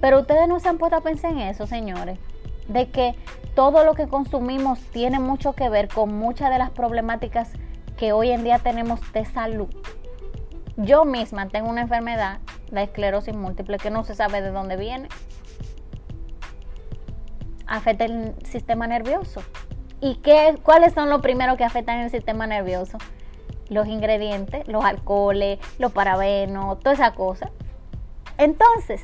Pero ustedes no se han puesto a pensar en eso, señores. De que todo lo que consumimos tiene mucho que ver con muchas de las problemáticas que hoy en día tenemos de salud. Yo misma tengo una enfermedad, la esclerosis múltiple, que no se sabe de dónde viene. Afecta el sistema nervioso. ¿Y qué, cuáles son los primeros que afectan el sistema nervioso? los ingredientes, los alcoholes, los parabenos, toda esa cosa. Entonces,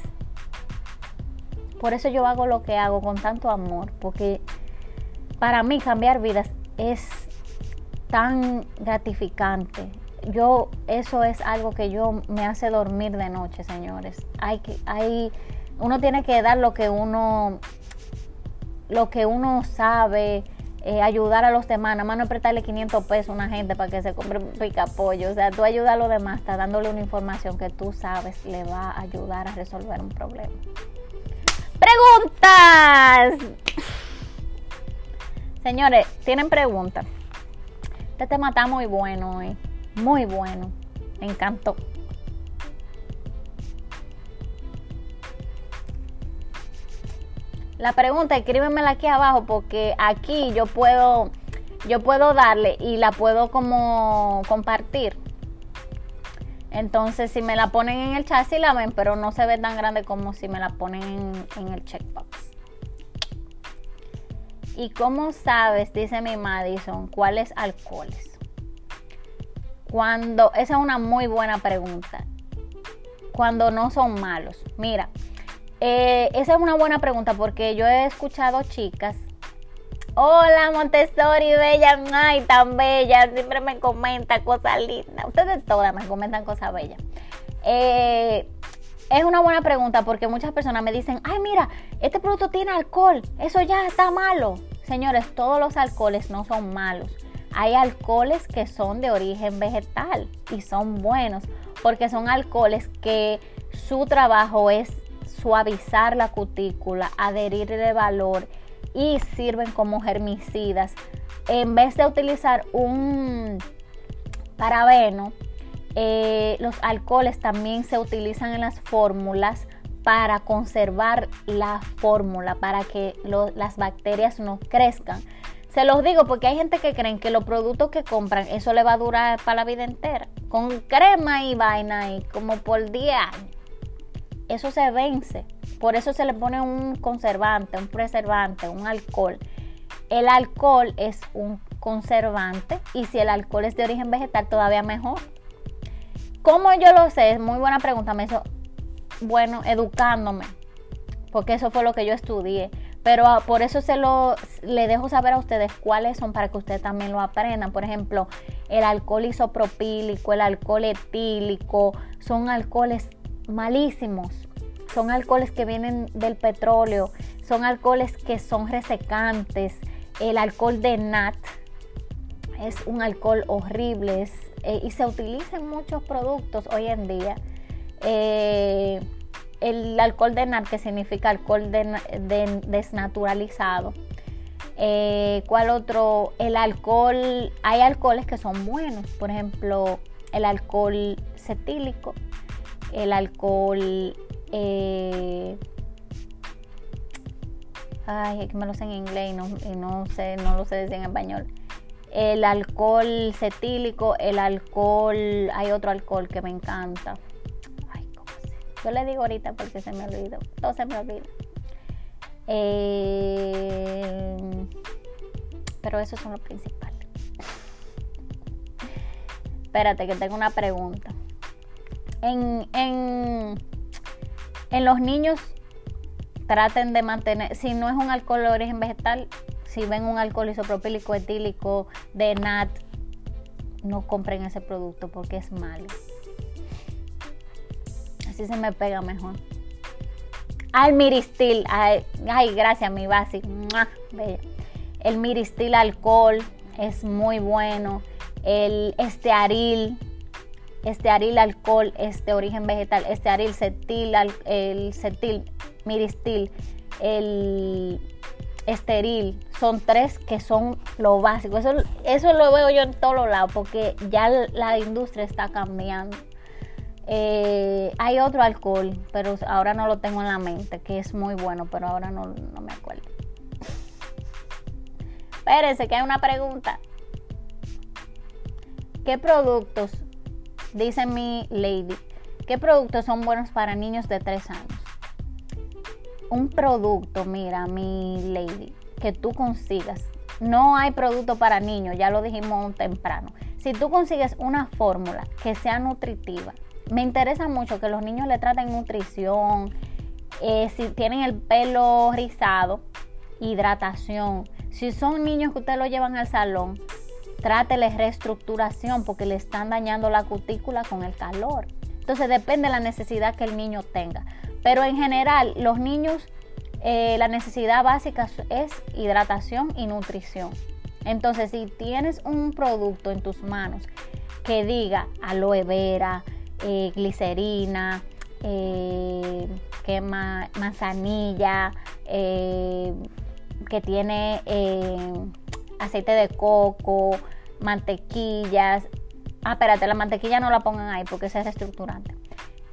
por eso yo hago lo que hago con tanto amor, porque para mí cambiar vidas es tan gratificante. Yo eso es algo que yo me hace dormir de noche, señores. Hay que hay uno tiene que dar lo que uno lo que uno sabe, eh, ayudar a los demás, nada más no prestarle 500 pesos a una gente para que se compre un pica pollo. O sea, tú ayudas a los demás, estás dándole una información que tú sabes le va a ayudar a resolver un problema. ¡Preguntas! Señores, ¿tienen preguntas? Este tema está muy bueno hoy. Muy bueno. Me encantó. La pregunta, escríbemela aquí abajo porque aquí yo puedo, yo puedo darle y la puedo como compartir. Entonces, si me la ponen en el chat, sí la ven, pero no se ve tan grande como si me la ponen en, el checkbox. ¿Y cómo sabes, dice mi Madison, cuáles alcoholes? Cuando, esa es una muy buena pregunta. Cuando no son malos. Mira, eh, esa es una buena pregunta porque yo he escuchado chicas. Hola Montessori, bella, ay, tan bella, siempre me comenta cosas lindas. Ustedes todas me comentan cosas bellas. Eh, es una buena pregunta porque muchas personas me dicen, ay, mira, este producto tiene alcohol, eso ya está malo. Señores, todos los alcoholes no son malos. Hay alcoholes que son de origen vegetal y son buenos porque son alcoholes que su trabajo es suavizar la cutícula, adherirle valor y sirven como germicidas. En vez de utilizar un parabeno, eh, los alcoholes también se utilizan en las fórmulas para conservar la fórmula, para que las bacterias no crezcan. Se los digo porque hay gente que creen que los productos que compran, eso le va a durar para la vida entera. Con crema y vaina y como por 10 años eso se vence. Por eso se le pone un conservante, un preservante, un alcohol. El alcohol es un conservante y si el alcohol es de origen vegetal todavía mejor. ¿Cómo yo lo sé? Es muy buena pregunta. Me hizo, bueno, educándome, porque eso fue lo que yo estudié. Pero ah, por eso se lo le dejo saber a ustedes cuáles son para que ustedes también lo aprendan. Por ejemplo, el alcohol isopropílico, el alcohol etílico, son alcoholes malísimos. Son alcoholes que vienen del petróleo, son alcoholes que son resecantes. El alcohol de nat es un alcohol horrible eh, y se utiliza en muchos productos hoy en día. Eh, el alcohol de nat, que significa alcohol desnaturalizado. Eh, ¿Cuál otro? El alcohol, hay alcoholes que son buenos, por ejemplo, el alcohol cetílico, el alcohol... Eh, ay, es que me lo sé en inglés y no, sé, no lo sé decir en español. El alcohol cetílico, el alcohol, hay otro alcohol que me encanta. Ay, ¿cómo se? Yo le digo ahorita porque se me olvidó, todo se me olvida. Pero esos son los principales. Espérate que tengo una pregunta en, en, los niños traten de mantener, si no es un alcohol de origen vegetal, si ven un alcohol isopropílico etílico de NAT, no compren ese producto porque es malo. Así se me pega mejor. Al miristil. Ay, gracias, mi base. El miristil alcohol es muy bueno. El estearil, estearil alcohol es de origen vegetal. Estearil, cetil, el cetil, miristil, el esteril. Son tres que son lo básico. Eso, eso lo veo yo en todos lados porque ya la industria está cambiando. Eh, hay otro alcohol, pero ahora no lo tengo en la mente, que es muy bueno, pero ahora no, no me acuerdo. Espérense, que hay una pregunta. ¿Qué productos, dice mi lady, qué productos son buenos para niños de 3 años? Un producto, mira, mi lady, que tú consigas. No hay producto para niños, ya lo dijimos temprano. Si tú consigues una fórmula que sea nutritiva, me interesa mucho que los niños le traten nutrición, eh, si tienen el pelo rizado, hidratación. Si son niños que ustedes lo llevan al salón, tráteles reestructuración porque le están dañando la cutícula con el calor. Entonces depende de la necesidad que el niño tenga. Pero en general, los niños, eh, la necesidad básica es hidratación y nutrición. Entonces, si tienes un producto en tus manos que diga aloe vera, eh, glicerina, eh, manzanilla, eh, que tiene aceite de coco, mantequillas. Ah, espérate, la mantequilla no la pongan ahí porque ese es reestructurante.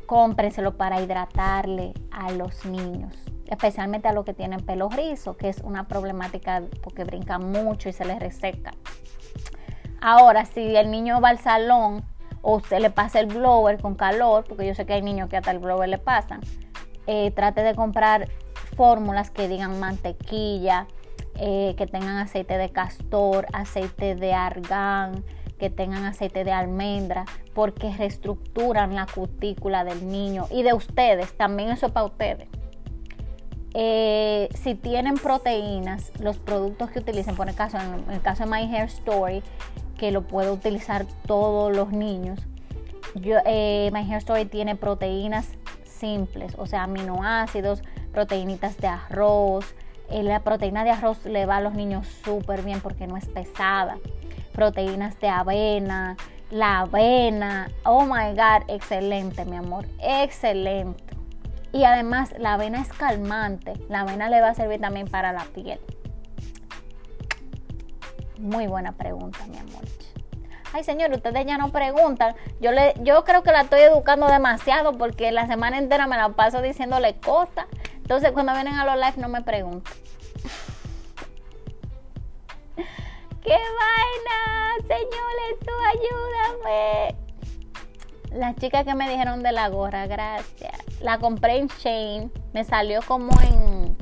Cómprenselo para hidratarle a los niños, especialmente a los que tienen pelo rizo, que es una problemática porque brincan mucho y se les reseca. Ahora, si el niño va al salón o usted le pasa el blower con calor, porque yo sé que hay niños que hasta el blower le pasan, eh, trate de comprar fórmulas que digan mantequilla, eh, que tengan aceite de castor, aceite de argán, que tengan aceite de almendra, porque reestructuran la cutícula del niño y de ustedes, también eso es para ustedes. Eh, si tienen proteínas, los productos que utilicen, por el caso, en el caso de My Hair Story, que lo puedo utilizar todos los niños. Yo, eh, My Hair Story tiene proteínas simples, o sea, aminoácidos, proteínitas de arroz. Eh, la proteína de arroz le va a los niños súper bien porque no es pesada. Proteínas de avena, la avena, oh my god, excelente, mi amor, excelente. Y además la avena es calmante, la avena le va a servir también para la piel. Muy buena pregunta, mi amor. Ay, señor, ustedes ya no preguntan. Yo, le, yo creo que la estoy educando demasiado porque la semana entera me la paso diciéndole cosas. Entonces, cuando vienen a los live, no me preguntan. ¡Qué vaina! Señores, tú ayúdame. Las chicas que me dijeron de la gorra, gracias. La compré en Shane. Me salió como en.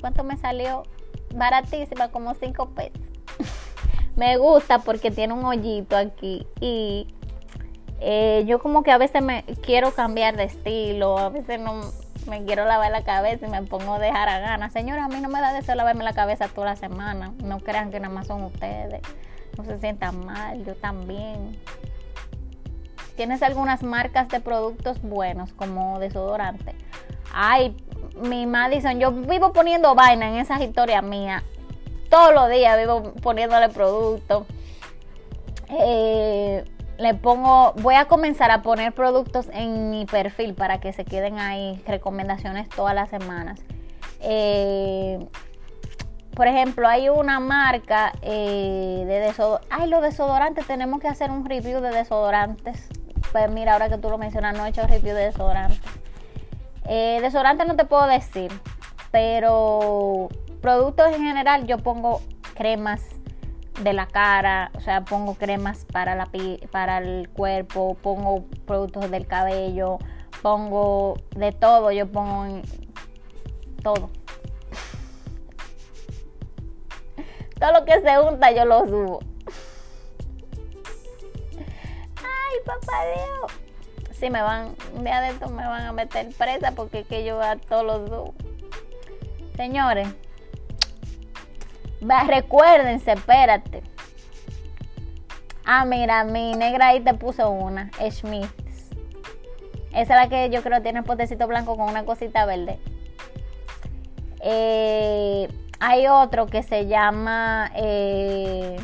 ¿Cuánto me salió? baratísima, como 5 pesos. me gusta porque tiene un hoyito aquí y eh, yo como que a veces me quiero cambiar de estilo, a veces no me quiero lavar la cabeza y me pongo a dejar a ganas. Señora, a mí no me da deseo lavarme la cabeza toda la semana. No crean que nada más son ustedes. No se sientan mal, yo también. ¿Tienes algunas marcas de productos buenos como desodorante? Ay, mi Madison, yo vivo poniendo vaina en esas historias mías. Todos los días vivo poniéndole productos. Eh, le pongo, voy a comenzar a poner productos en mi perfil para que se queden ahí, recomendaciones todas las semanas. Eh, por ejemplo, hay una marca eh, de desodorantes. Ay, los desodorantes, tenemos que hacer un review de desodorantes. Pues mira, ahora que tú lo mencionas, no he hecho review de desodorantes. Eh, desodorante no te puedo decir, pero productos en general yo pongo cremas de la cara, o sea, pongo cremas para la para el cuerpo, pongo productos del cabello, pongo de todo, yo pongo todo. todo lo que se unta yo lo subo. Ay, papá Dios si me van, un día de esto me van a meter presa porque es que yo a todos los dos. Señores, recuérdense, espérate. Ah, mira, mi negra ahí te puso una, Smith. Esa es la que yo creo tiene el potecito blanco con una cosita verde. Eh, hay otro que se llama eh,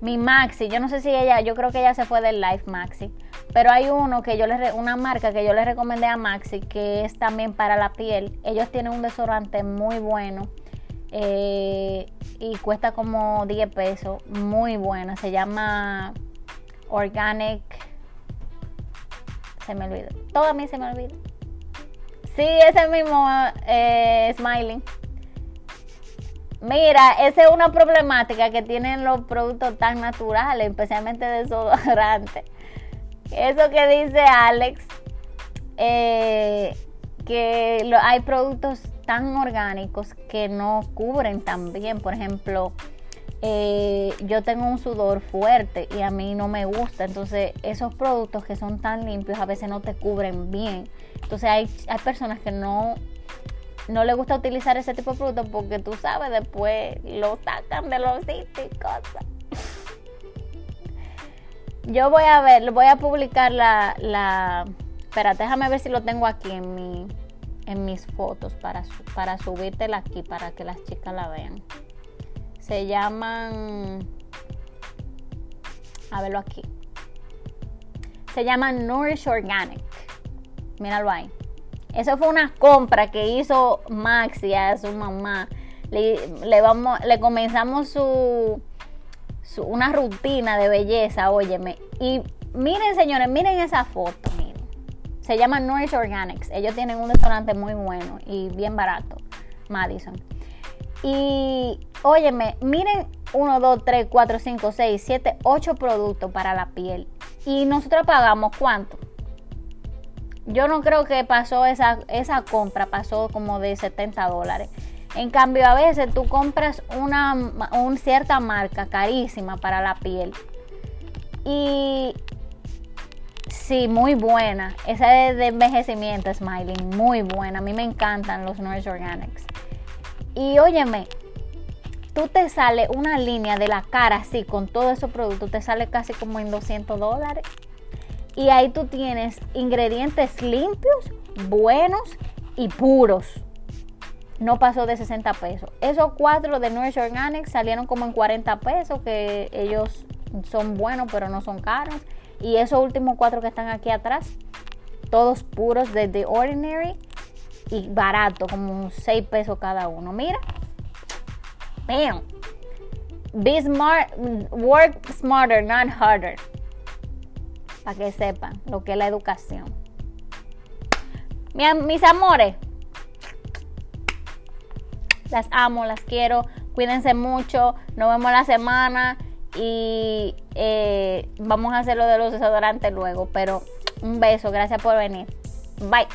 Mi Maxi. Yo no sé si ella, yo creo que ella se fue del Life Maxi. Pero hay uno que yo le una marca que yo le recomendé a Maxi que es también para la piel. Ellos tienen un desodorante muy bueno. Eh, y cuesta como 10 pesos. Muy buena. Se llama Organic. Se me olvidó. Todo a mí se me olvida. Sí, ese mismo eh, Smiling. Mira, esa es una problemática que tienen los productos tan naturales, especialmente desodorantes. Eso que dice Alex, eh, que hay productos tan orgánicos que no cubren tan bien. Por ejemplo, eh, yo tengo un sudor fuerte y a mí no me gusta. Entonces, esos productos que son tan limpios a veces no te cubren bien. Entonces, hay, hay personas que no, no les gusta utilizar ese tipo de productos porque tú sabes, después lo sacan de los sitios y cosas. Yo voy a ver, voy a publicar la, la... Espera, déjame ver si lo tengo aquí en mi en mis fotos para, para subírtela aquí para que las chicas la vean. Se llaman... A verlo aquí. Se llaman Nourish Organic. Míralo ahí. Eso fue una compra que hizo Maxi a su mamá. Le, vamos, le comenzamos su, una rutina de belleza, óyeme. Y miren, señores, miren esa foto. Se llama Nourish Organics. Ellos tienen un restaurante muy bueno y bien barato, Madison. Y óyeme, miren 1, 2, 3, 4, 5, 6, 7, 8 productos para la piel. Y nosotros pagamos cuánto? Yo no creo que pasó esa, esa compra, pasó como de 70 dólares. En cambio, a veces tú compras una, cierta marca carísima para la piel. Y sí, muy buena. Esa es de envejecimiento, Smiling, muy buena. A mí me encantan los Nourish Organics. Y óyeme, tú te sale una línea de la cara así con todos esos productos, te sale casi como en 200 dólares. Y ahí tú tienes ingredientes limpios, buenos y puros no pasó de 60 pesos. Esos cuatro de Nourish Organics salieron como en 40 pesos, que ellos son buenos pero no son caros. Y esos últimos cuatro que están aquí atrás, todos puros de The Ordinary y barato, como 6 pesos cada uno. Mira. Bam. Be smart, work smarter, not harder. Para que sepan lo que es la educación. Mis amores, las amo, las quiero. Cuídense mucho. Nos vemos la semana. Y eh, vamos a hacer lo de los desodorantes luego. Pero un beso. Gracias por venir. Bye.